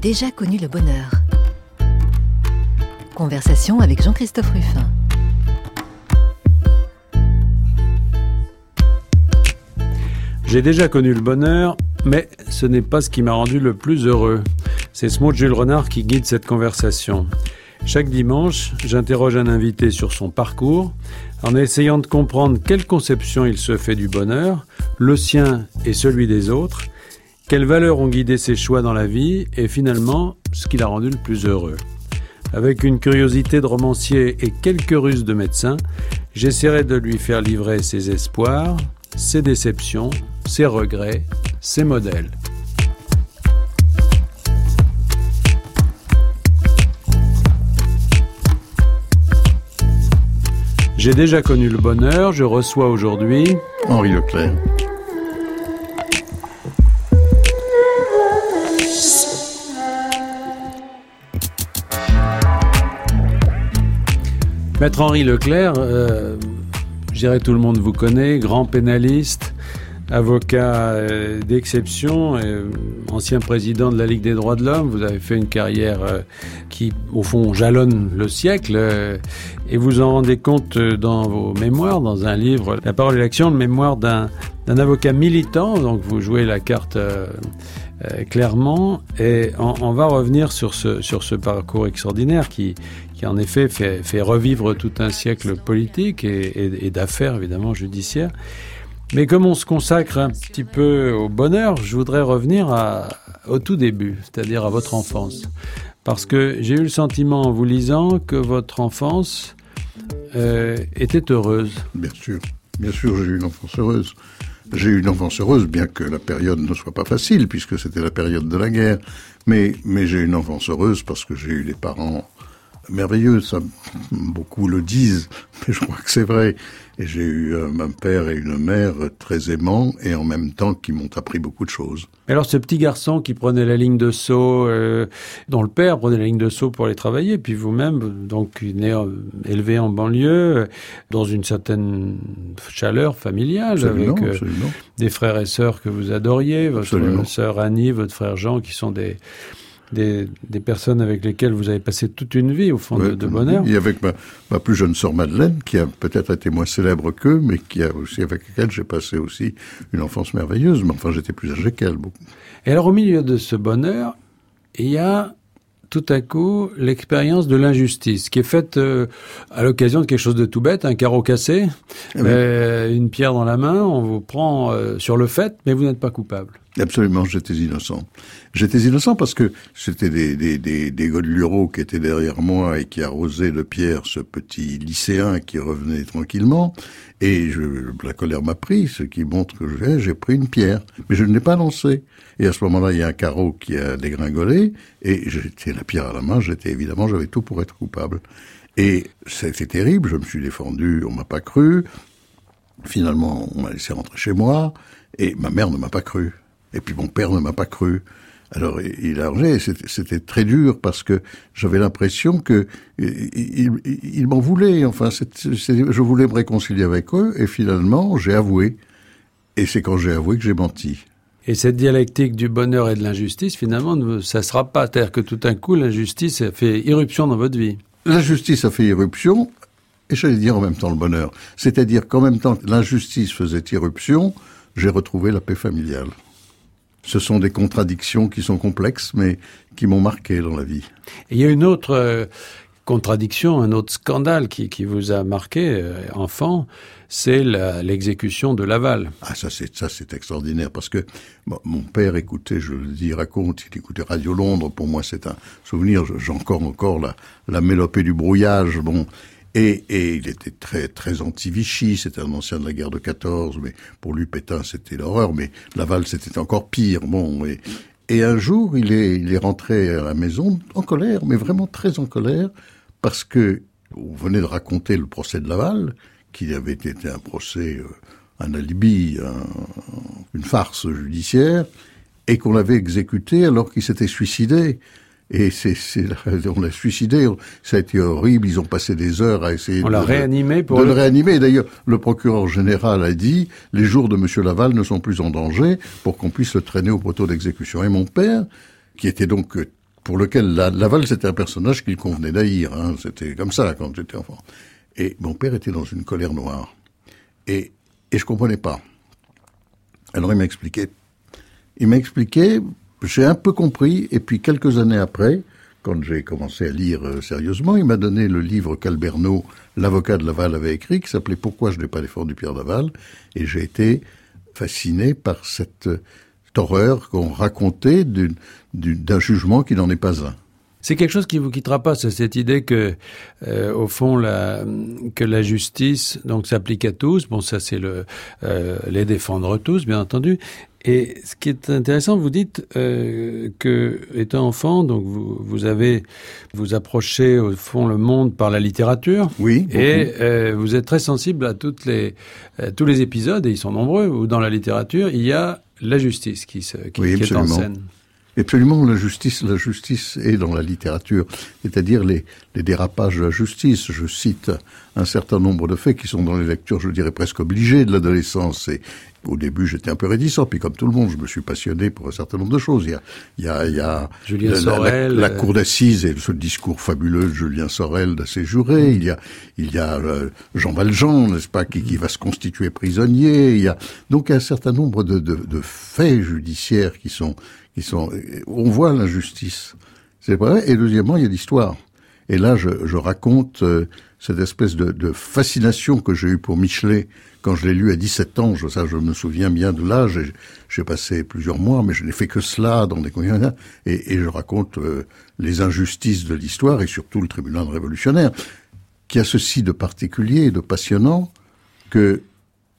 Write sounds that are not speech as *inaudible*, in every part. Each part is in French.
J'ai déjà connu le bonheur. Conversation avec Jean-Christophe Ruffin. J'ai déjà connu le bonheur, mais ce n'est pas ce qui m'a rendu le plus heureux. C'est ce mot de Jules Renard qui guide cette conversation. Chaque dimanche, j'interroge un invité sur son parcours en essayant de comprendre quelle conception il se fait du bonheur, le sien et celui des autres, quelles valeurs ont guidé ses choix dans la vie et finalement ce qui l'a rendu le plus heureux? Avec une curiosité de romancier et quelques ruses de médecin, j'essaierai de lui faire livrer ses espoirs, ses déceptions, ses regrets, ses modèles. J'ai déjà connu le bonheur, je reçois aujourd'hui Henri Leclerc. Maître Henri Leclerc, euh, je dirais tout le monde vous connaît, grand pénaliste, avocat euh, d'exception, euh, ancien président de la Ligue des droits de l'homme. Vous avez fait une carrière qui, au fond, jalonne le siècle. et vous en rendez compte dans vos mémoires, dans un livre, La parole et l'action, le mémoire d'un avocat militant. Donc vous jouez la carte clairement. Et on, on va revenir sur ce, sur ce parcours extraordinaire qui, qui en effet fait, revivre tout un siècle politique et, d'affaires évidemment judiciaires. Mais comme on se consacre un petit peu au bonheur, je voudrais revenir au tout début, c'est-à-dire à votre enfance. Parce que j'ai eu le sentiment en vous lisant que votre enfance euh, était heureuse. Bien sûr, bien sûr, j'ai eu une enfance heureuse. J'ai eu une enfance heureuse, bien que la période ne soit pas facile, puisque c'était la période de la guerre. Mais, mais j'ai eu une enfance heureuse parce que j'ai eu des parents merveilleux. Ça, beaucoup le disent, mais je crois que c'est vrai. Et j'ai eu euh, un père et une mère très aimants et en même temps qui m'ont appris beaucoup de choses. Alors ce petit garçon qui prenait la ligne de saut, euh, dont le père prenait la ligne de saut pour aller travailler, puis vous-même, donc né, élevé en banlieue, euh, dans une certaine chaleur familiale, Absolument, avec euh, absolument. des frères et sœurs que vous adoriez, votre Absolument. sœur Annie, votre frère Jean, qui sont des, des, des personnes avec lesquelles vous avez passé toute une vie, au fond, de, Ouais, de bonheur. Et avec ma, ma plus jeune sœur Madeleine, qui a peut-être été moins célèbre qu'eux, mais qui a aussi, avec laquelle j'ai passé aussi une enfance merveilleuse. Mais enfin, j'étais plus âgé qu'elle, beaucoup. Et alors, au milieu de ce bonheur, il y a tout à coup l'expérience de l'injustice qui est faite euh, à l'occasion de quelque chose de tout bête, un carreau cassé, Ah oui. euh, une pierre dans la main, on vous prend euh, sur le fait, mais vous n'êtes pas coupable. Absolument, j'étais innocent. J'étais innocent parce que c'était des, des, des, des qui étaient derrière moi et qui arrosaient de pierre ce petit lycéen qui revenait tranquillement. Et je, la colère m'a pris, ce qui montre que j'ai, j'ai pris une pierre. Mais je ne l'ai pas lancée. Et à ce moment-là, il y a un carreau qui a dégringolé et j'étais la pierre à la main, j'étais évidemment, j'avais tout pour être coupable. Et c'était terrible, je me suis défendu, on m'a pas cru. Finalement, on m'a laissé rentrer chez moi et ma mère ne m'a pas cru. Et puis mon père ne m'a pas cru. Alors il a rangé, c'était très dur parce que j'avais l'impression que il, il- il m'en voulait. Enfin, je voulais me réconcilier avec eux et finalement j'ai avoué. Et c'est quand j'ai avoué que j'ai menti. Et cette dialectique du bonheur et de l'injustice, finalement, ça ne sera pas. C'est-à-dire que tout d'un coup, l'injustice a fait irruption dans votre vie. La justice a fait irruption, et j'allais dire en même temps le bonheur. C'est-à-dire qu'en même temps que l'injustice faisait irruption, j'ai retrouvé la paix familiale. Ce sont des contradictions qui sont complexes, mais qui m'ont marqué dans la vie. Et il y a une autre euh, contradiction, un autre scandale qui, qui vous a marqué, euh, enfant, c'est la- l'exécution de Laval. Ah, ça c'est ça c'est extraordinaire parce que bon, mon père écoutait, je le dis, raconte, il écoutait Radio Londres. Pour moi, c'est un souvenir. J'ai encore encore la la mélopée du brouillage. Bon. Et, il était très très anti-Vichy, c'était un ancien de la guerre de 14, mais pour lui Pétain c'était l'horreur, mais Laval c'était encore pire. Bon, et, et un jour il est il est rentré à la maison en colère, mais vraiment très en colère, parce que on venait de raconter le procès de Laval, qui avait été un procès, euh, un alibi, un- une farce judiciaire, et qu'on l'avait exécuté alors qu'il s'était suicidé. Et c'est, on l'a suicidé, ça a été horrible, ils ont passé des heures à essayer On de, le- réanimé pour de le- le réanimer. D'ailleurs, le procureur général a dit, les jours de Monsieur Laval ne sont plus en danger pour qu'on puisse le traîner au poteau d'exécution. Et mon père, qui était donc euh, pour lequel Laval c'était un personnage qu'il convenait d'haïr. Hein. C'était comme ça quand j'étais enfant. Et mon père était dans une colère noire. Et, et je comprenais pas. Alors il m'a expliqué. Il m'a expliqué, j'ai un peu compris, et puis quelques années après, quand j'ai commencé à lire euh, sérieusement, il m'a donné le livre qu'Alberno, l'avocat de Laval, avait écrit, qui s'appelait Pourquoi je n'ai pas défendu Pierre Laval, et j'ai été fasciné par cette horreur qu'on racontait d'un jugement qui n'en est pas un. C'est quelque chose qui vous quittera pas, c'est cette idée que, euh, au fond, la, que la justice donc s'applique à tous. Bon, ça c'est le euh, les défendre tous, bien entendu. Et ce qui est intéressant, vous dites euh, que, étant enfant, donc vous, vous avez vous approchez au fond le monde par la littérature. Oui. Et euh, vous êtes très sensible à toutes les tous les épisodes, et ils sont nombreux, où dans la littérature il y a la justice qui, se, qui, qui est en scène. Absolument, la justice, la justice est dans la littérature, c'est-à-dire les, les, dérapages de la justice. Je cite un certain nombre de faits qui sont dans les lectures, je dirais presque obligées de l'adolescence. Et au début, j'étais un peu réticent, puis comme tout le monde, je me suis passionné pour un certain nombre de choses. Il y a, il y a, il y a Julien la, Sorel, la, la, cour d'assises et ce discours fabuleux de Julien Sorel d'assez juré. Il y a, il y a euh, Jean Valjean, n'est-ce pas, qui, qui, va se constituer prisonnier. Il y a donc un certain nombre de, de, de faits judiciaires qui sont on voit l'injustice. C'est vrai? Et deuxièmement, il y a l'histoire. Et là, je, raconte euh, cette espèce de, fascination que j'ai eue pour Michelet quand je l'ai lu à 17 ans. Je me souviens bien de l'âge. J'ai passé plusieurs mois, mais je n'ai fait que cela dans des conditions. Et, et je raconte euh, les injustices de l'histoire et surtout le tribunal révolutionnaire, qui a ceci de particulier et de passionnant que,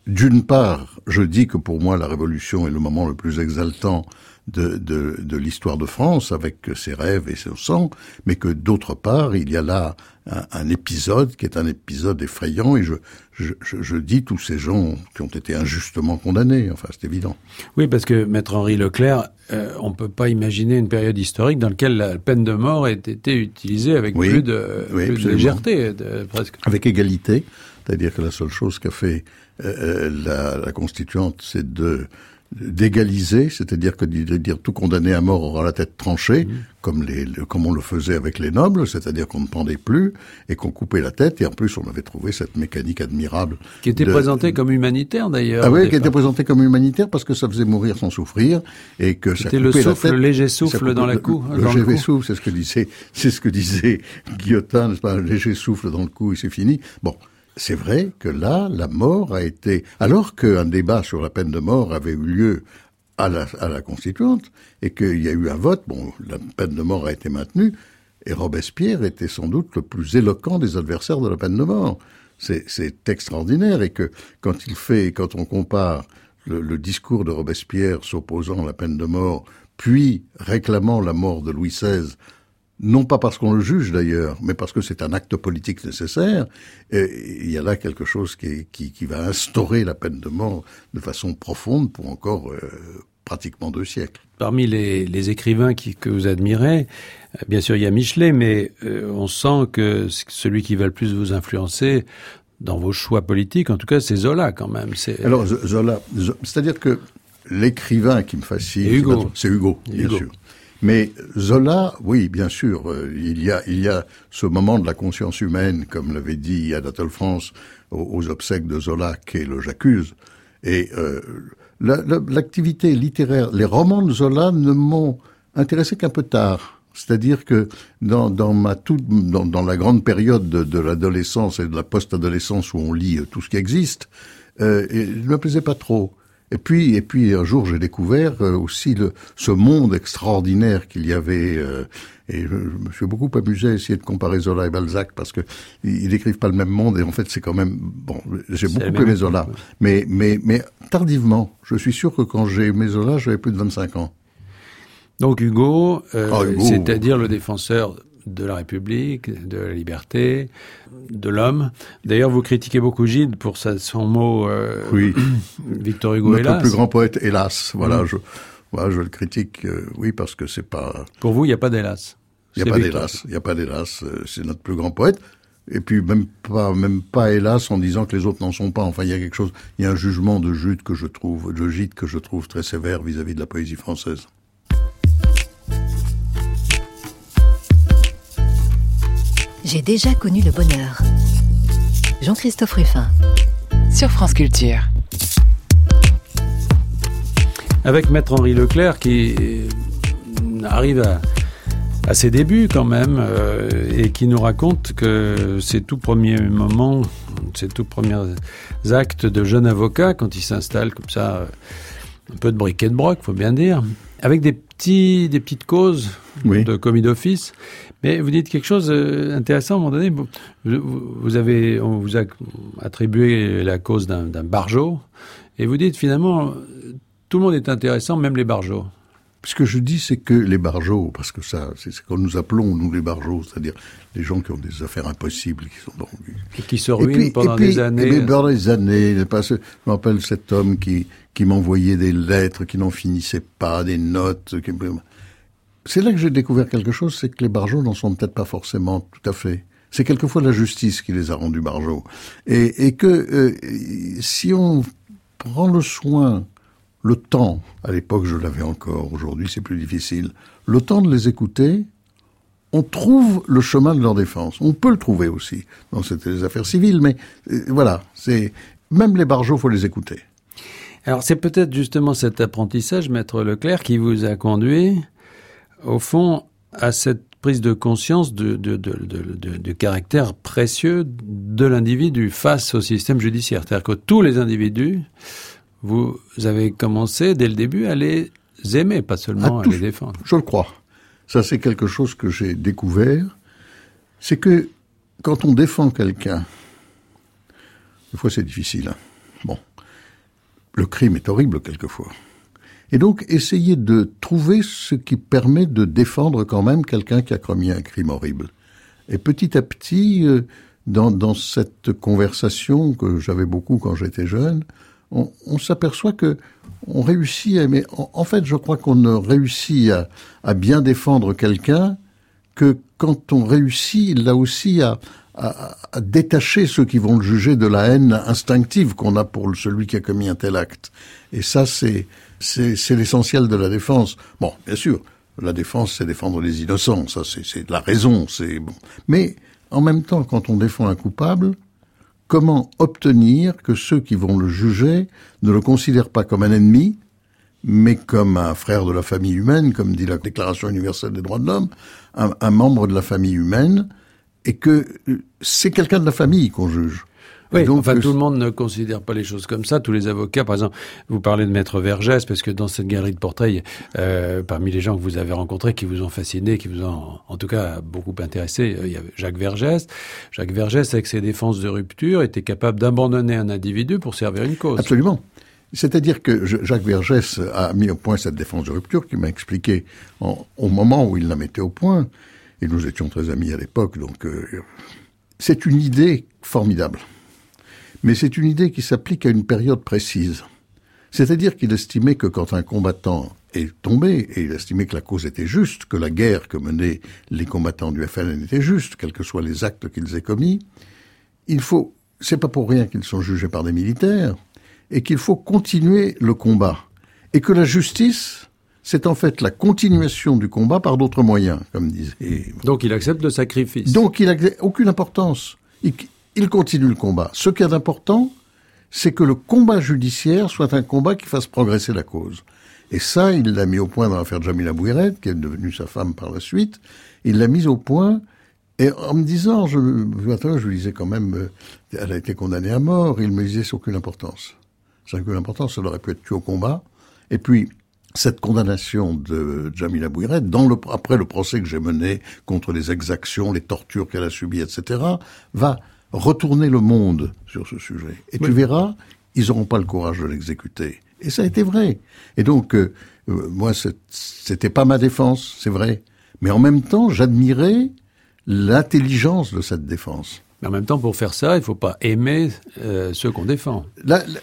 d'une part, je dis que pour moi, la révolution est le moment le plus exaltant de, de, de l'histoire de France avec ses rêves et son sang, mais que d'autre part, il y a là un, un, épisode qui est un épisode effrayant et je, je, je, dis tous ces gens qui ont été injustement condamnés, enfin c'est évident. Oui, parce que Maître Henri Leclerc, euh, on peut pas imaginer une période historique dans laquelle la peine de mort ait été utilisée avec oui, plus de, oui, plus de légèreté, de, presque. Avec égalité, c'est-à-dire que la seule chose qu'a fait euh, euh la, la constituante, c'est de d'égaliser, c'est-à-dire que de dire tout condamné à mort aura la tête tranchée, mmh. comme, les, comme on le faisait avec les nobles, c'est-à-dire qu'on ne pendait plus et qu'on coupait la tête. Et en plus, on avait trouvé cette mécanique admirable. Qui était de... présentée comme humanitaire d'ailleurs. Ah oui, qui était présentée comme humanitaire parce que ça faisait mourir sans souffrir et que ça C'était le souffle, le léger souffle dans la cou. Le, le léger souffle, c'est ce que disait, c'est ce que disait Guillotin, n'est-ce pas, un léger souffle dans le cou et c'est fini. Bon c'est vrai que là, la mort a été, alors qu'un débat sur la peine de mort avait eu lieu à la, à constituante et qu'il y a eu un vote, bon, la peine de mort a été maintenue, et Robespierre était sans doute le plus éloquent des adversaires de la peine de mort. C'est extraordinaire et que quand il fait, quand on compare le, le discours de Robespierre s'opposant à la peine de mort, puis réclamant la mort de Louis XVI non pas parce qu'on le juge d'ailleurs, mais parce que c'est un acte politique nécessaire, et il y a là quelque chose qui, qui, qui, va instaurer la peine de mort de façon profonde pour encore euh, pratiquement deux siècles. Parmi les, les écrivains qui, que vous admirez, euh, bien sûr il y a Michelet, mais euh, on sent que celui qui va le plus vous influencer dans vos choix politiques, en tout cas, c'est Zola quand même. Alors Zola, c'est-à-dire que l'écrivain qui me fascine, c'est Hugo, bien Hugo. sûr. Mais Zola, oui, bien sûr, euh, il y a il y a ce moment de la conscience humaine, comme l'avait dit Anatole France aux, obsèques de Zola, qui est le J'accuse. Et euh, l'activité la, littéraire, les romans de Zola ne m'ont intéressé qu'un peu tard. C'est-à-dire que dans, dans ma toute, dans, dans, la grande période de, de l'adolescence et de la post-adolescence où on lit tout ce qui existe, euh, il ne me plaisait pas trop. Et puis, et puis un jour, j'ai découvert euh, aussi le, ce monde extraordinaire qu'il y avait. Euh, et je, je, me suis beaucoup amusé à essayer de comparer Zola et Balzac parce que ils décrivent pas le même monde. Et en fait, c'est quand même bon. J'ai beaucoup aimé Zola, mais mais mais tardivement. Je suis sûr que quand j'ai aimé Zola, j'avais plus de 25 ans. Donc Hugo, euh, Hugo. c'est-à-dire le défenseur de la République, de la liberté, de l'homme. D'ailleurs, vous critiquez beaucoup Gide pour son mot euh, oui. *clears throat* Victor Hugo, Notre hélas. plus grand poète, hélas. Voilà, mmh. je, voilà, je le critique, euh, oui, parce que c'est pas... Pour vous, il n'y a pas d'hélas. Il n'y a pas d'hélas. Il n'y a pas d'hélas. C'est notre plus grand poète. Et puis même pas, même pas hélas en disant que les autres n'en sont pas. Enfin, il y a quelque chose, il y a un jugement de Jude que je trouve, de Gide que je trouve très sévère vis-à-vis -vis de la poésie française. J'ai déjà connu le bonheur. Jean-Christophe Ruffin. Sur France Culture. Avec Maître Henri Leclerc qui arrive à, ses débuts quand même euh, et qui nous raconte que ses tout premiers moments, ses tout premiers actes de jeune avocat quand il s'installe comme ça, un peu de briquet de broc, faut bien dire, avec des petits, des petites causes de commis d'office. Mais vous dites quelque chose d'intéressant euh, à un moment donné. Vous, avez, on vous a attribué la cause d'un bargeot, et vous dites finalement, tout le monde est intéressant, même les barjots. Ce que je dis, c'est que les barjots, parce que ça, c'est ce que nous appelons, nous, les barjots, c'est-à-dire les gens qui ont des affaires impossibles, qui sont donc... Et qui se ruinent pendant des années. Et pendant des années, je me rappelle cet homme qui, qui m'envoyait des lettres qui n'en finissaient pas, des notes. C'est là que j'ai découvert quelque chose, c'est que les barjots n'en sont peut-être pas forcément tout à fait. C'est quelquefois la justice qui les a rendus barjots. Et, que euh, si on prend le soin le temps, à l'époque je l'avais encore, aujourd'hui c'est plus difficile, le temps de les écouter, on trouve le chemin de leur défense. On peut le trouver aussi. Non, c'était des affaires civiles, mais euh, voilà, c'est même les barjots, faut les écouter. Alors c'est peut-être justement cet apprentissage, maître Leclerc, qui vous a conduit, au fond, à cette prise de conscience de, de, de caractère précieux de l'individu face au système judiciaire. C'est-à-dire que tous les individus vous avez commencé dès le début à les aimer, pas seulement à, les défendre. Je le crois. Ça, c'est quelque chose que j'ai découvert. C'est que quand on défend quelqu'un, des fois c'est difficile. Hein. Bon, le crime est horrible quelquefois. Et donc, essayer de trouver ce qui permet de défendre quand même quelqu'un qui a commis un crime horrible. Et petit à petit, euh, dans, dans cette conversation que j'avais beaucoup quand j'étais jeune, on, s'aperçoit que on réussit à, mais en, fait, je crois qu'on ne réussit à, bien défendre quelqu'un que quand on réussit là aussi à, à, détacher ceux qui vont le juger de la haine instinctive qu'on a pour celui qui a commis un tel acte. Et ça, c'est c'est l'essentiel de la défense. Bon, bien sûr, la défense, c'est défendre les innocents, ça c'est la raison, c'est bon. Mais en même temps, quand on défend un coupable, comment obtenir que ceux qui vont le juger ne le considèrent pas comme un ennemi, mais comme un frère de la famille humaine, comme dit la Déclaration universelle des droits de l'homme, un, membre de la famille humaine, et que euh, c'est quelqu'un de la famille qu'on juge. Oui, donc, enfin, tout le monde ne considère pas les choses comme ça. Tous les avocats, par exemple, vous parlez de Maître Vergès, parce que dans cette galerie de portraits, euh, parmi les gens que vous avez rencontrés, qui vous ont fasciné, qui vous ont, en tout cas, beaucoup intéressé, euh, il y avait Jacques Vergès. Jacques Vergès, avec ses défenses de rupture, était capable d'abandonner un individu pour servir une cause. Absolument. C'est-à-dire que Jacques Vergès a mis au point cette défense de rupture qui m'a expliqué au moment où il la mettait au point, et nous étions très amis à l'époque, donc euh, c'est une idée formidable. Mais c'est une idée qui s'applique à une période précise. C'est-à-dire qu'il estimait que quand un combattant est tombé, et il estimait que la cause était juste, que la guerre que menaient les combattants du FLN était juste, quels que soient les actes qu'ils aient commis, il faut, c'est pas pour rien qu'ils sont jugés par des militaires, et qu'il faut continuer le combat. Et que la justice, c'est en fait la continuation du combat par d'autres moyens, comme disait. Donc il accepte le sacrifice. Donc il n'a aucune importance il continue le combat. Ce qui est important, c'est que le combat judiciaire soit un combat qui fasse progresser la cause. Et ça, il l'a mis au point dans l'affaire Jamila Bouiret, qui est devenue sa femme par la suite. Il l'a mis au point, et en me disant, je, je lui disais quand même, euh, elle a été condamnée à mort, il me disait, c'est aucune importance. C'est aucune importance, elle aurait pu être tuée au combat. Et puis, cette condamnation de Jamila Bouiret, après le procès que j'ai mené contre les exactions, les tortures qu'elle a subies, etc., va retourner le monde sur ce sujet. Et tu verras, ils n'auront pas le courage de l'exécuter. Et ça a été vrai. Et donc, euh, euh, moi, c'était pas ma défense, c'est vrai. Mais en même temps, j'admirais l'intelligence de cette défense. Mais en même temps, pour faire ça, il ne faut pas aimer euh, ceux qu'on défend.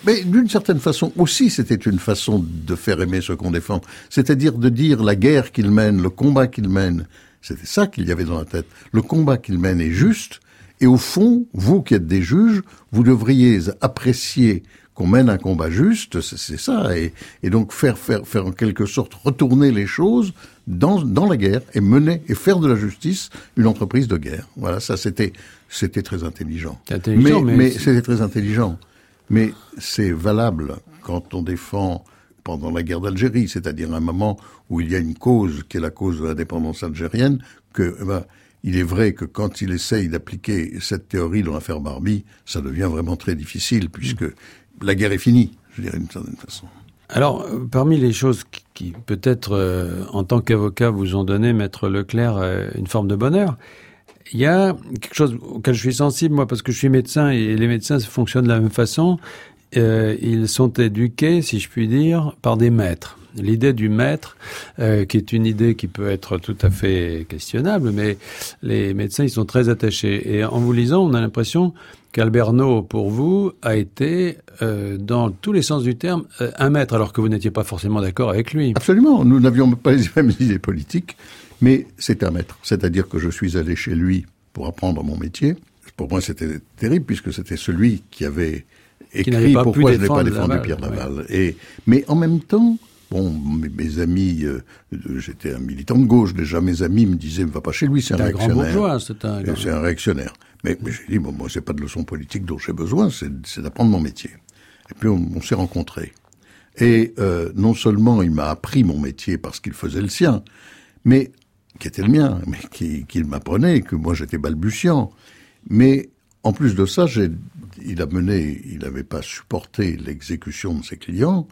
mais d'une certaine façon aussi, c'était une façon de faire aimer ceux qu'on défend. C'est-à-dire de dire la guerre qu'il mène, le combat qu'il mène, c'était ça qu'il y avait dans la tête. Le combat qu'il mène est juste, et au fond, vous qui êtes des juges, vous devriez apprécier qu'on mène un combat juste, c'est ça, et, et, donc faire, faire, faire en quelque sorte retourner les choses dans, dans la guerre et mener et faire de la justice une entreprise de guerre. Voilà, ça c'était c'était très intelligent. intelligent mais, mais c'était très intelligent. Mais c'est valable quand on défend pendant la guerre d'Algérie, c'est-à-dire un moment où il y a une cause qui est la cause de l'indépendance algérienne, que eh ben, il est vrai que quand il essaye d'appliquer cette théorie dans l'affaire Barbie, ça devient vraiment très difficile puisque la guerre est finie, je dirais d'une certaine façon. Alors, euh, parmi les choses qui, peut-être, euh, en tant qu'avocat, vous ont donné, Maître Leclerc, euh, une forme de bonheur, il y a quelque chose auquel je suis sensible, moi, parce que je suis médecin et les médecins fonctionnent de la même façon. ils sont éduqués, si je puis dire, par des maîtres l'idée du maître, euh, qui est une idée qui peut être tout à fait questionnable, mais les médecins, ils sont très attachés. Et en vous lisant, on a l'impression qu'Alberno, pour vous, a été, euh, dans tous les sens du terme, euh, un maître, alors que vous n'étiez pas forcément d'accord avec lui. Absolument, nous n'avions pas les mêmes *laughs* idées politiques, mais c'est un maître. C'est-à-dire que je suis allé chez lui pour apprendre mon métier. Pour moi, c'était terrible, puisque c'était celui qui avait écrit pourquoi je n'ai pas défendu Pierre Laval. Et, mais en même temps, Bon, mes, amis, euh, j'étais un militant de gauche, déjà mes amis me disaient, va pas chez lui, c'est un, réactionnaire. c'est un, c'est un réactionnaire. Mais, mais j'ai dit, bon, moi, c'est pas de leçons politiques dont j'ai besoin, c'est d'apprendre mon métier. Et puis, on, s'est rencontrés. Et euh, non seulement il m'a appris mon métier parce qu'il faisait le sien, mais qui était le mien, mais qu'il qui m'apprenait, que moi j'étais balbutiant. Mais en plus de ça, il a mené, il n'avait pas supporté l'exécution de ses clients,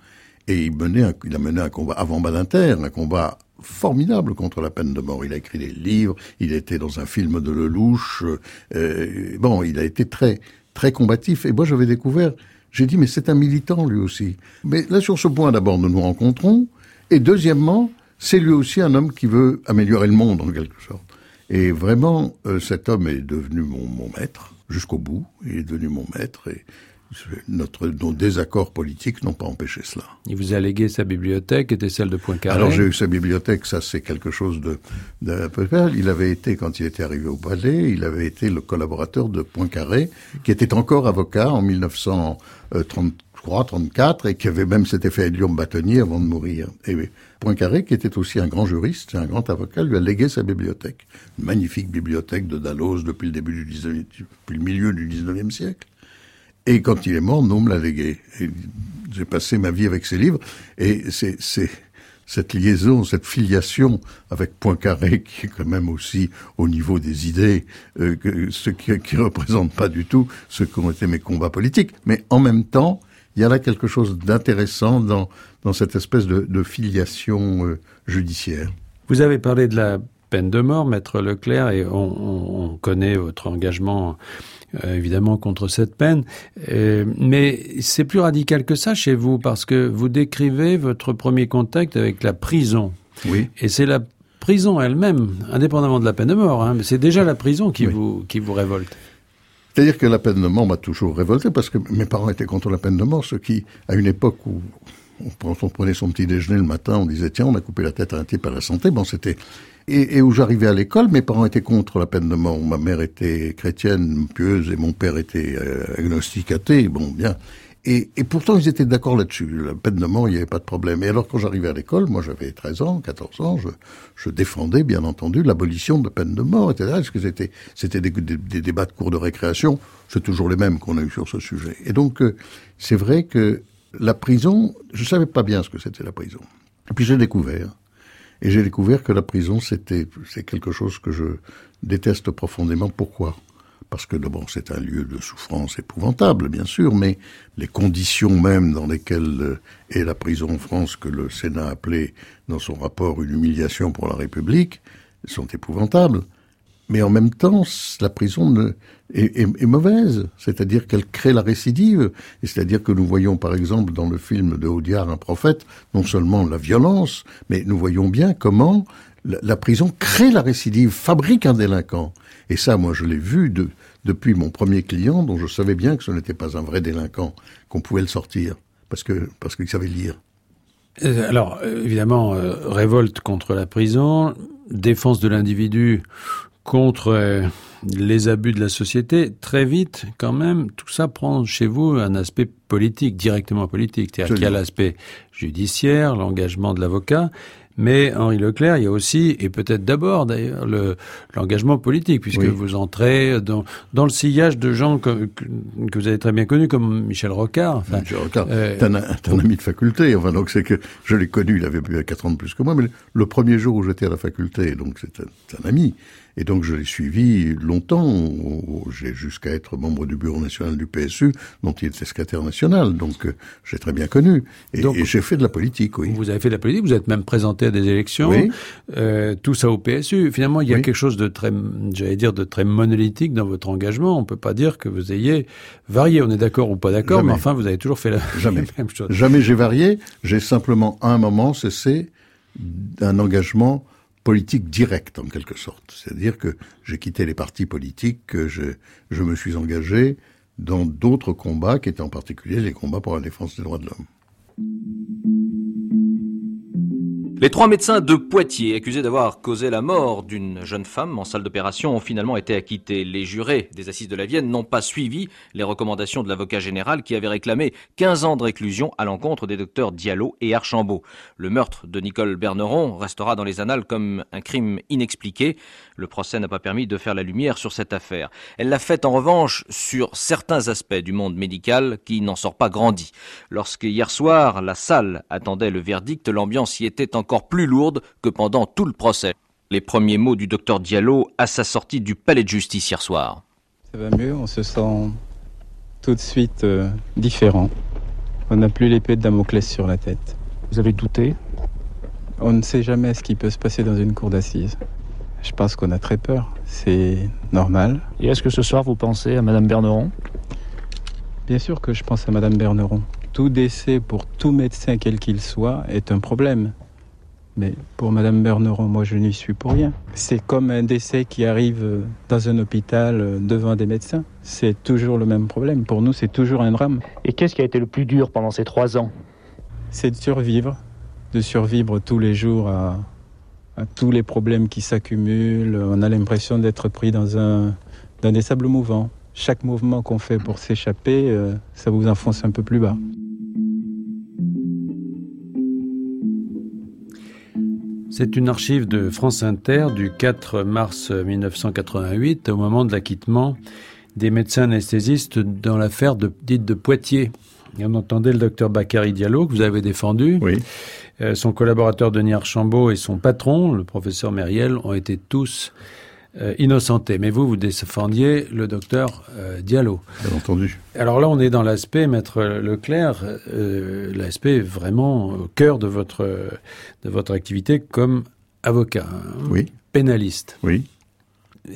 et il, a mené un combat avant Badinter, un combat formidable contre la peine de mort. Il a écrit des livres, il était dans un film de Lelouch. Euh, bon, il a été très très combatif. Et moi, j'avais découvert, j'ai dit, mais c'est un militant lui aussi. Mais là, sur ce point, d'abord, nous nous rencontrons. Et deuxièmement, c'est lui aussi un homme qui veut améliorer le monde, en quelque sorte. Et vraiment, euh, cet homme est devenu mon, mon maître jusqu'au bout. Il est devenu mon maître. Et notre, nos désaccords politiques n'ont pas empêché cela. Il vous a légué sa bibliothèque, était celle de Poincaré. Alors j'ai eu sa bibliothèque, ça c'est quelque chose de, de peu Il avait été, quand il était arrivé au palais, il avait été le collaborateur de Poincaré, qui était encore avocat en 1933, 34, et qui avait même s'était fait Lyon bâtonnier avant de mourir. Et Poincaré, qui était aussi un grand juriste, un grand avocat, lui a légué sa bibliothèque. Une magnifique bibliothèque de Dalloz depuis le début du 19, depuis le milieu du 19e siècle. Et quand il est mort, nous me l'a légué. J'ai passé ma vie avec ses livres, et c'est cette liaison, cette filiation avec Poincaré, *laughs* qui est quand même aussi au niveau des idées, euh, ce qui, ne représente pas du tout ce qu'ont été mes combats politiques. Mais en même temps, il y a là quelque chose d'intéressant dans, cette espèce de, de filiation euh, judiciaire. Vous avez parlé de la peine de mort, maître Leclerc, et on, on connaît votre engagement euh, évidemment contre cette peine. Euh, mais c'est plus radical que ça chez vous, parce que vous décrivez votre premier contact avec la prison. Oui. Et c'est la prison elle-même, indépendamment de la peine de mort, hein, mais c'est déjà la prison qui, vous, qui vous révolte. C'est-à-dire que la peine de mort m'a toujours révolté, parce que mes parents étaient contre la peine de mort, ce qui, à une époque où quand on prenait son petit déjeuner le matin, on disait tiens, on a coupé la tête à un type à la santé. Bon, c'était et, où j'arrivais à l'école, mes parents étaient contre la peine de mort. Ma mère était chrétienne, pieuse, et mon père était euh, agnostique. Bon, bien. Et, et pourtant, ils étaient d'accord là-dessus. La peine de mort, il n'y avait pas de problème. Et alors, quand j'arrivais à l'école, moi, j'avais 13 ans, 14 ans, je, je défendais, bien entendu, l'abolition de la peine de mort, etc. Est-ce que c'était, c'était des, des, débats de cours de récréation? C'est toujours les mêmes qu'on a eu sur ce sujet. Et donc, euh, c'est vrai que la prison, je savais pas bien ce que c'était la prison. Et puis j'ai découvert. Et j'ai découvert que la prison, c'était, c'est quelque chose que je déteste profondément. Pourquoi? Parce que d'abord, c'est un lieu de souffrance épouvantable, bien sûr, mais les conditions même dans lesquelles euh, est la prison en France, que le Sénat appelait dans son rapport une humiliation pour la République, sont épouvantables mais en même temps, la prison est, mauvaise, c'est-à-dire qu'elle crée la récidive, c'est-à-dire que nous voyons par exemple dans le film de Audiard, un prophète, non seulement la violence, mais nous voyons bien comment la, prison crée la récidive, fabrique un délinquant. Et ça, moi, je l'ai vu de, depuis mon premier client, dont je savais bien que ce n'était pas un vrai délinquant, qu'on pouvait le sortir, parce que parce qu'il savait lire. Euh, alors, évidemment, euh, révolte contre la prison, défense de l'individu contre euh, les abus de la société, très vite, quand même, tout ça prend chez vous un aspect politique, directement politique. C'est-à-dire qu'il y a l'aspect judiciaire, l'engagement de l'avocat, mais Henri Leclerc, il y a aussi, et peut-être d'abord d'ailleurs, l'engagement politique, puisque vous entrez dans, dans le sillage de gens que, que, vous avez très bien connus, comme Michel Rocard. Enfin, Michel Rocard, euh, un, un, ami de faculté. Enfin, donc c'est que je l'ai connu, il avait plus 4 ans de plus que moi, mais le premier jour où j'étais à la faculté, donc c'est un, un, ami. Et donc je l'ai suivi longtemps, j'ai jusqu'à être membre du bureau national du PSU, dont il était secrétaire national, donc euh, j'ai très bien connu. Et, et j'ai fait de la politique, oui. Vous avez fait de la politique, vous êtes même présenté à des élections, oui. euh, tout ça au PSU. Finalement, il y a oui. quelque chose de très, j'allais dire, de très monolithique dans votre engagement. On peut pas dire que vous ayez varié. On est d'accord ou pas d'accord, mais enfin, vous avez toujours fait la, *laughs* Jamais. même chose. Jamais j'ai varié. J'ai simplement, à un moment, cessé d'un engagement politique directe en quelque sorte. C'est-à-dire que j'ai quitté les partis politiques, que je, je me suis engagé dans d'autres combats qui étaient en particulier les combats pour la défense des droits de l'homme. Les trois médecins de Poitiers, accusés d'avoir causé la mort d'une jeune femme en salle d'opération, ont finalement été acquittés. Les jurés des assises de la Vienne n'ont pas suivi les recommandations de l'avocat général qui avait réclamé 15 ans de réclusion à l'encontre des docteurs Diallo et Archambault. Le meurtre de Nicole Berneron restera dans les annales comme un crime inexpliqué. Le procès n'a pas permis de faire la lumière sur cette affaire. Elle l'a fait en revanche sur certains aspects du monde médical qui n'en sort pas grandi. Lorsque hier soir, la salle attendait le verdict, l'ambiance y était encore plus lourde que pendant tout le procès. Les premiers mots du docteur Diallo à sa sortie du palais de justice hier soir. Ça va mieux, on se sent tout de suite euh, différent. On n'a plus l'épée de Damoclès sur la tête. Vous avez douté? On ne sait jamais ce qui peut se passer dans une cour d'assises. Je pense qu'on a très peur, c'est normal. Et est-ce que ce soir vous pensez à Madame Berneron? Bien sûr que je pense à Madame Berneron. Tout décès pour tout médecin quel qu'il soit est un problème. Mais pour Madame Berneron, moi je n'y suis pour rien. C'est comme un décès qui arrive dans un hôpital devant des médecins. C'est toujours le même problème. Pour nous, c'est toujours un drame. Et qu'est-ce qui a été le plus dur pendant ces trois ans? C'est de survivre, de survivre tous les jours à, à tous les problèmes qui s'accumulent. On a l'impression d'être pris dans, un, dans des sables mouvants. Chaque mouvement qu'on fait pour s'échapper, euh, ça vous enfonce un peu plus bas. C'est une archive de France Inter du 4 mars 1988, au moment de l'acquittement des médecins anesthésistes dans l'affaire de, dite de Poitiers. Et on entendait le docteur Bakary Diallo, que vous avez défendu. Oui. Euh, son collaborateur Denis Archambault et son patron, le professeur Mériel, ont été tous euh, innocentés. Mais vous, vous défendiez le docteur euh, Diallo. Bien entendu. Alors là, on est dans l'aspect, maître Leclerc, euh, l'aspect vraiment au cœur de votre, de votre activité comme avocat, hein, Oui. pénaliste. Oui.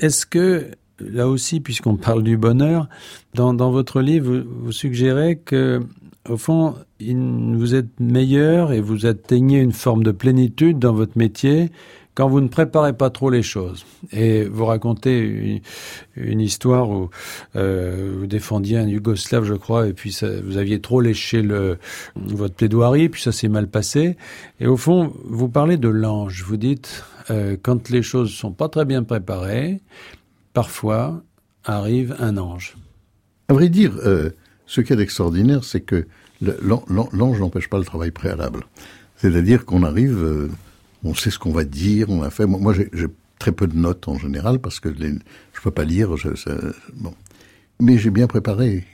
Est-ce que, là aussi, puisqu'on parle du bonheur, dans, dans votre livre, vous, vous suggérez que, au fond, vous êtes meilleur et vous atteignez une forme de plénitude dans votre métier quand vous ne préparez pas trop les choses. Et vous racontez une, histoire où euh, vous défendiez un Yougoslave, je crois, et puis vous aviez trop léché le, votre plaidoirie, puis ça s'est mal passé. Et au fond, vous parlez de l'ange. Vous dites, euh, quand les choses sont pas très bien préparées, parfois arrive un ange. À vrai dire, euh, ce qu'il y a d'extraordinaire, c'est que l'ange n'empêche pas le travail préalable. C'est-à-dire qu'on arrive, on sait ce qu'on va dire, on a fait. Moi, j'ai très peu de notes en général parce que les, je peux pas lire. Bon, mais j'ai bien préparé.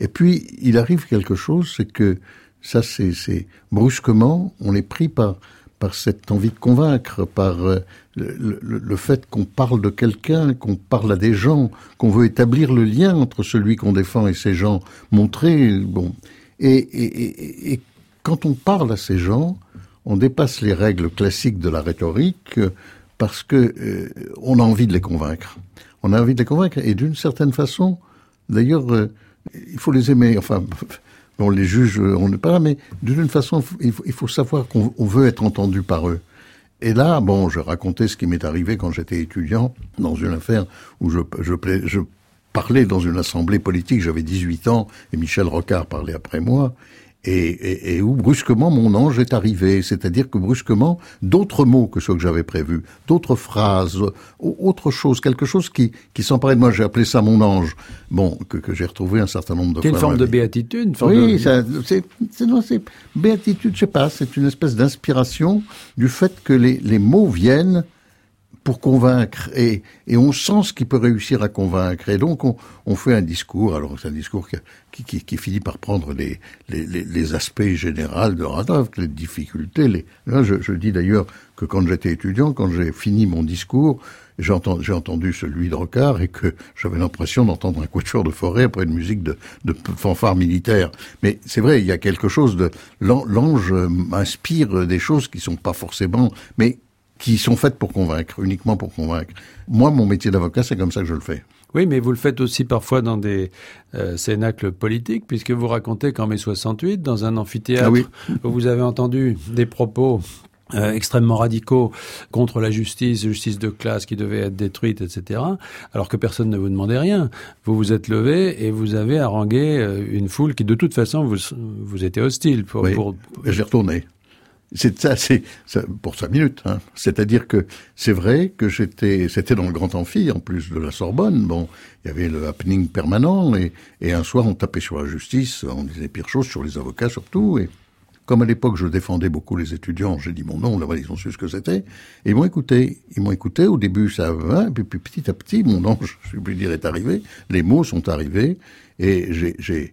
Et puis, il arrive quelque chose, c'est que ça, c'est brusquement, on est pris par par cette envie de convaincre, par euh, le, fait qu'on parle de quelqu'un, qu'on parle à des gens, qu'on veut établir le lien entre celui qu'on défend et ces gens, montrer bon. Et, et, et quand on parle à ces gens, on dépasse les règles classiques de la rhétorique euh, parce que euh, on a envie de les convaincre. On a envie de les convaincre et d'une certaine façon, d'ailleurs, euh, il faut les aimer. Enfin, *laughs* on les juge, on n'est pas mais d'une façon, il faut, savoir qu'on on veut être entendu par eux. Et là, bon, je racontais ce qui m'est arrivé quand j'étais étudiant dans une affaire où je, je parlais dans une assemblée politique, j'avais 18 ans, et Michel Rocard parlait après moi, et, et, et, où brusquement mon ange est arrivé, c'est-à-dire que brusquement d'autres mots que ceux que j'avais prévus, d'autres phrases, autre chose, quelque chose qui, qui s'emparait de moi. J'ai appelé ça mon ange. Bon, que, que j'ai retrouvé un certain nombre de. C'est une forme de béatitude, une forme oui, de... c'est c'est béatitude, je sais pas, c'est une espèce d'inspiration du fait que les, les mots viennent pour convaincre. Et, et on sent ce qui peut réussir à convaincre. Et donc on, on fait un discours. Alors c'est un discours qui, qui, qui, finit par prendre les, les, les, aspects généraux de Radov, les difficultés les là je, je dis d'ailleurs que quand j'étais étudiant quand j'ai fini mon discours j'ai entendu, celui de Rocard et que j'avais l'impression d'entendre un quatuor de forêt après une musique de, de fanfare militaire. Mais c'est vrai, il y a quelque chose de l'ange inspire des choses qui sont pas forcément, mais qui sont faites pour convaincre, uniquement pour convaincre. Moi, mon métier d'avocat, c'est comme ça que je le fais. Oui, mais vous le faites aussi parfois dans des euh, cénacles politiques, puisque vous racontez qu'en mai 68, dans un amphithéâtre, ah oui. vous avez entendu des propos euh, extrêmement radicaux contre la justice, justice de classe qui devait être détruite, etc. Alors que personne ne vous demandait rien. Vous vous êtes levé et vous avez harangué euh, une foule qui, de toute façon, vous, vous était hostile. Pour, oui. pour... J'ai retourné. C'est ça, c'est pour cinq minutes. Hein. C'est-à-dire que c'est vrai que j'étais, c'était dans le grand amphi en plus de la Sorbonne. Bon, il y avait le happening permanent et, et un soir on tapait sur la justice, on disait pire chose sur les avocats surtout. Et comme à l'époque je défendais beaucoup les étudiants, j'ai dit mon nom, là-bas ils ont su ce que c'était. Ils m'ont écouté. Ils m'ont écouté. Au début ça va, puis, petit à petit mon ange, *laughs* je puis dire, est arrivé. Les mots sont arrivés et j'ai